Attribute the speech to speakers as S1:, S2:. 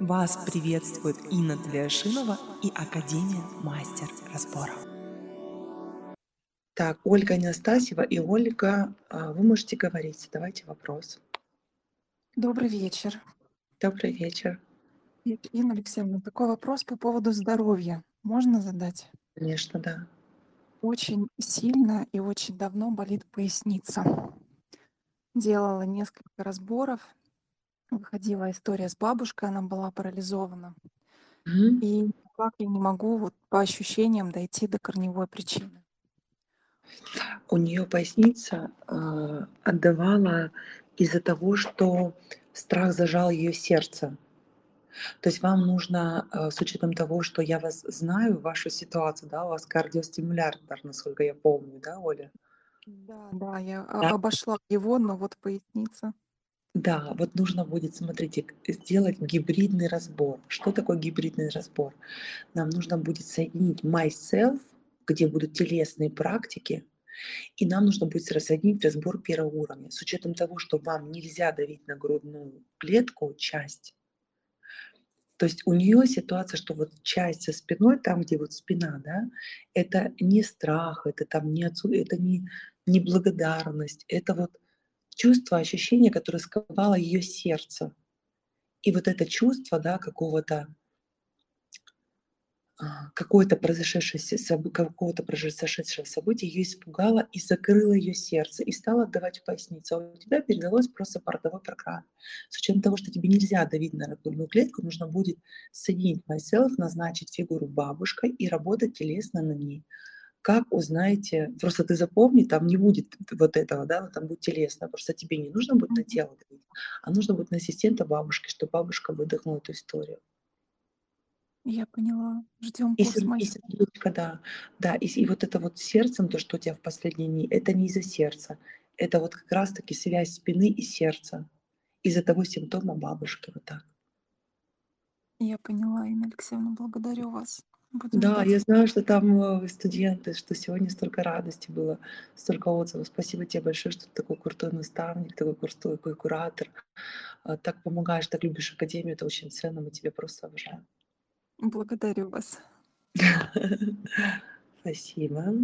S1: Вас приветствует Инна Тлешинова и Академия Мастер Разборов.
S2: Так, Ольга Анастасьева и Ольга, а, вы можете говорить, задавайте вопрос.
S3: Добрый вечер.
S2: Добрый вечер.
S3: Инна Алексеевна, такой вопрос по поводу здоровья. Можно задать?
S2: Конечно, да.
S3: Очень сильно и очень давно болит поясница. Делала несколько разборов, выходила история с бабушкой, она была парализована.
S2: Мгм.
S3: И никак я не могу вот по ощущениям дойти до корневой причины.
S2: У нее поясница а, отдавала из-за того, что страх зажал ее сердце. То есть вам нужно, а, с учетом того, что я вас знаю, вашу ситуацию, да, у вас кардиостимулятор, насколько я помню, да, Оля?
S3: Да, да, я
S2: Да.
S3: о- обошла его, но вот поясница.
S2: Да, вот нужно будет, смотрите, сделать гибридный разбор. Что такое гибридный разбор? Нам нужно будет соединить myself, где будут телесные практики, и нам нужно будет рассоединить разбор первого уровня. С учетом того, что вам нельзя давить на грудную клетку, часть. То есть у нее ситуация, что вот часть со спиной, там, где вот спина, да, это не страх, это там не отсу- это не, не благодарность, это вот чувство, ощущение, которое сковало ее сердце. И вот это чувство, да, какого-то а, какое-то какого-то произошедшего события ее испугало и закрыло ее сердце и стало отдавать в поясницу. А у тебя передалось просто по родовой. С учетом того, что тебе нельзя давить на грудную клетку, нужно будет соединить myself, назначить фигуру бабушкой и работать телесно на ней. Как узнаете, просто ты запомни, там не будет вот этого, да, там будет телесно, просто тебе не нужно будет на тело давить, а нужно будет на ассистента бабушки, чтобы бабушка выдохнула эту историю.
S3: Я поняла. Ждем
S2: И, и сердечко, да, да, и, и вот это вот сердцем, то, что у тебя в последние дни, это не из-за сердца, это вот как раз-таки связь спины и сердца из-за того симптома бабушки, вот так.
S3: Я поняла, Инна Алексеевна, благодарю вас. Будем
S2: Да,
S3: ждать.
S2: я знаю, что там э, студенты, что сегодня столько радости было, столько отзывов. Спасибо тебе большое, что ты такой крутой наставник, такой крутой такой куратор. А, Так помогаешь, так любишь академию, это очень ценно, мы тебя просто обожаем.
S3: Благодарю вас.
S2: Спасибо.